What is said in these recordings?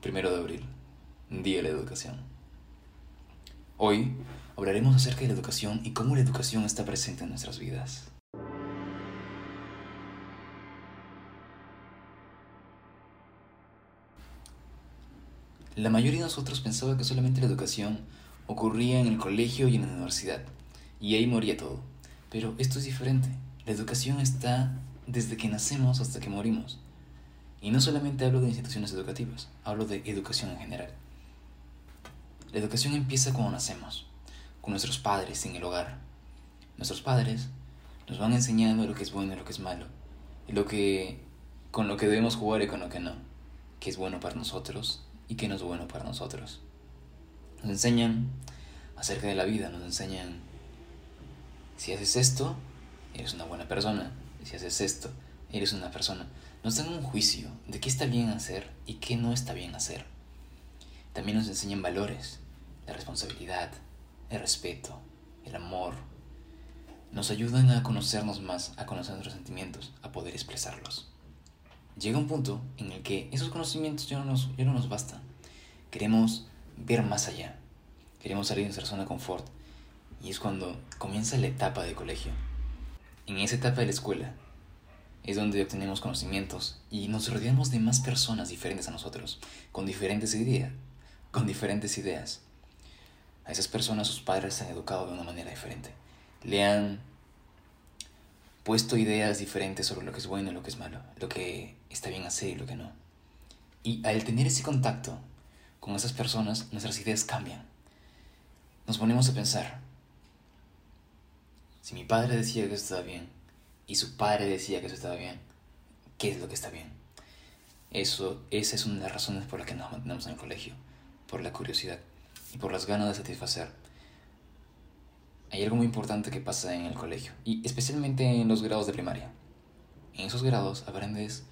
primero de abril, Día de la Educación. Hoy hablaremos acerca de la educación y cómo la educación está presente en nuestras vidas. La mayoría de nosotros pensaba que solamente la educación ocurría en el colegio y en la universidad, y ahí moría todo. Pero esto es diferente. La educación está desde que nacemos hasta que morimos. Y no solamente hablo de instituciones educativas, hablo de educación en general. La educación empieza cuando nacemos, con nuestros padres en el hogar. Nuestros padres nos van enseñando lo que es bueno y lo que es malo, lo que con lo que debemos jugar y con lo que no, qué es bueno para nosotros y qué no es bueno para nosotros. Nos enseñan acerca de la vida, nos enseñan si haces esto, eres una buena persona, si haces esto, eres una persona nos dan un juicio de qué está bien hacer y qué no está bien hacer. También nos enseñan valores, la responsabilidad, el respeto, el amor. Nos ayudan a conocernos más, a conocer nuestros sentimientos, a poder expresarlos. Llega un punto en el que esos conocimientos ya no nos, ya no nos bastan. Queremos ver más allá. Queremos salir de nuestra zona de confort. Y es cuando comienza la etapa de colegio. En esa etapa de la escuela es donde obtenemos conocimientos y nos rodeamos de más personas diferentes a nosotros, con diferentes ideas, con diferentes ideas. A esas personas sus padres se han educado de una manera diferente. Le han puesto ideas diferentes sobre lo que es bueno y lo que es malo, lo que está bien hacer y lo que no. Y al tener ese contacto con esas personas, nuestras ideas cambian. Nos ponemos a pensar, si mi padre decía que esto estaba bien, y su padre decía que eso estaba bien, ¿qué es lo que está bien? Eso, esa es una de las razones por las que nos mantenemos en el colegio, por la curiosidad y por las ganas de satisfacer. Hay algo muy importante que pasa en el colegio, y especialmente en los grados de primaria. En esos grados aprendes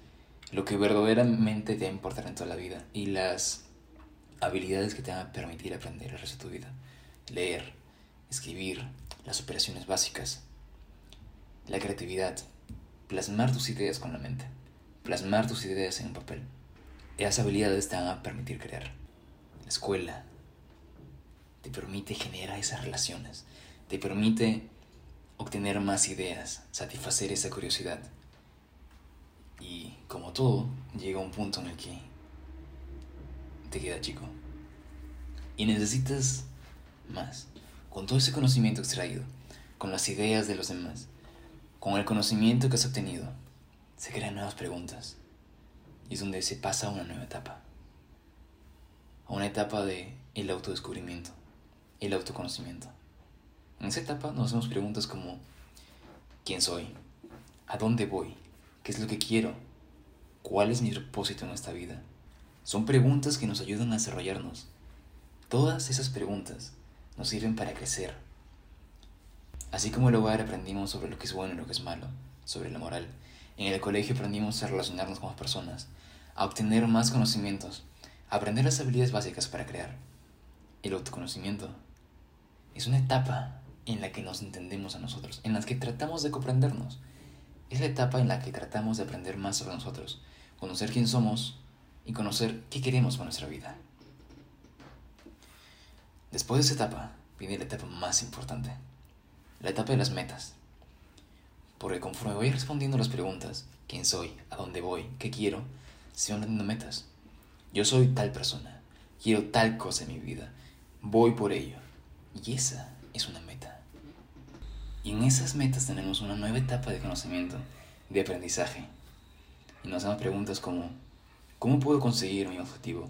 lo que verdaderamente te va a importar en toda la vida y las habilidades que te van a permitir aprender el resto de tu vida. Leer, escribir, las operaciones básicas, la creatividad, plasmar tus ideas con la mente, plasmar tus ideas en un papel. Esas habilidades te van a permitir crear. La escuela te permite generar esas relaciones, te permite obtener más ideas, satisfacer esa curiosidad. Y como todo, llega un punto en el que te queda chico. Y necesitas más. Con todo ese conocimiento extraído, con las ideas de los demás, con el conocimiento que has obtenido, se crean nuevas preguntas y es donde se pasa a una nueva etapa. A una etapa de el autodescubrimiento, el autoconocimiento. En esa etapa nos hacemos preguntas como ¿quién soy? ¿A dónde voy? ¿Qué es lo que quiero? ¿Cuál es mi propósito en esta vida? Son preguntas que nos ayudan a desarrollarnos. Todas esas preguntas nos sirven para crecer, Así como en el hogar aprendimos sobre lo que es bueno y lo que es malo, sobre la moral, en el colegio aprendimos a relacionarnos con las personas, a obtener más conocimientos, a aprender las habilidades básicas para crear. El autoconocimiento es una etapa en la que nos entendemos a nosotros, en la que tratamos de comprendernos. Es la etapa en la que tratamos de aprender más sobre nosotros, conocer quién somos y conocer qué queremos con nuestra vida. Después de esa etapa viene la etapa más importante, la etapa de las metas. Porque conforme voy respondiendo las preguntas, quién soy, a dónde voy, qué quiero, se van dando metas. Yo soy tal persona, quiero tal cosa en mi vida, voy por ello. Y esa es una meta. Y en esas metas tenemos una nueva etapa de conocimiento, de aprendizaje. Y nos hacemos preguntas como, ¿cómo puedo conseguir mi objetivo?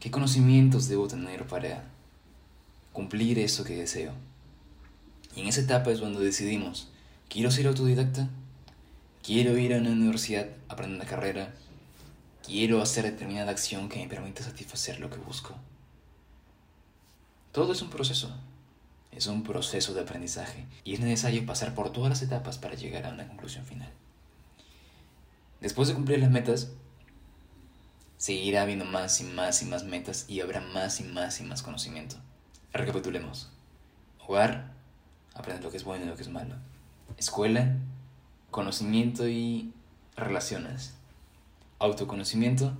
¿Qué conocimientos debo tener para cumplir eso que deseo? Y en esa etapa es cuando decidimos, quiero ser autodidacta, quiero ir a una universidad, aprender una carrera, quiero hacer determinada acción que me permita satisfacer lo que busco. Todo es un proceso, es un proceso de aprendizaje y es necesario pasar por todas las etapas para llegar a una conclusión final. Después de cumplir las metas, seguirá habiendo más y más y más metas y habrá más y más y más conocimiento. Recapitulemos. Hogar, Aprender lo que es bueno y lo que es malo. Escuela, conocimiento y relaciones. Autoconocimiento,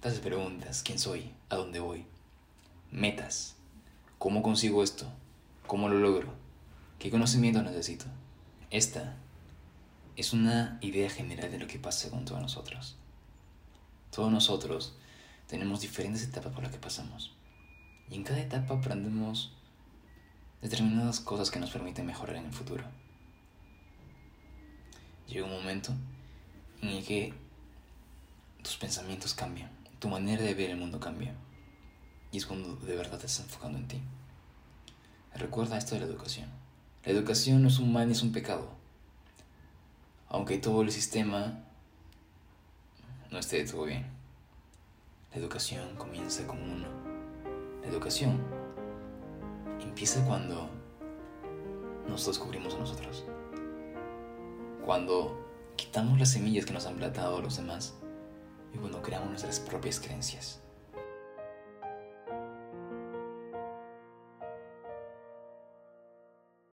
Te haces preguntas, ¿quién soy? ¿A dónde voy? Metas. ¿Cómo consigo esto? ¿Cómo lo logro? ¿Qué conocimiento necesito? Esta es una idea general de lo que pasa con todos nosotros. Todos nosotros tenemos diferentes etapas por las que pasamos. Y en cada etapa aprendemos determinadas cosas que nos permiten mejorar en el futuro. Llega un momento en el que tus pensamientos cambian, tu manera de ver el mundo cambia. Y es cuando de verdad te estás enfocando en ti. Recuerda esto de la educación. La educación no es un mal ni es un pecado. Aunque todo el sistema no esté todo bien. La educación comienza con uno. La educación empieza cuando nos descubrimos a nosotros. Cuando quitamos las semillas que nos han plantado los demás y cuando creamos nuestras propias creencias.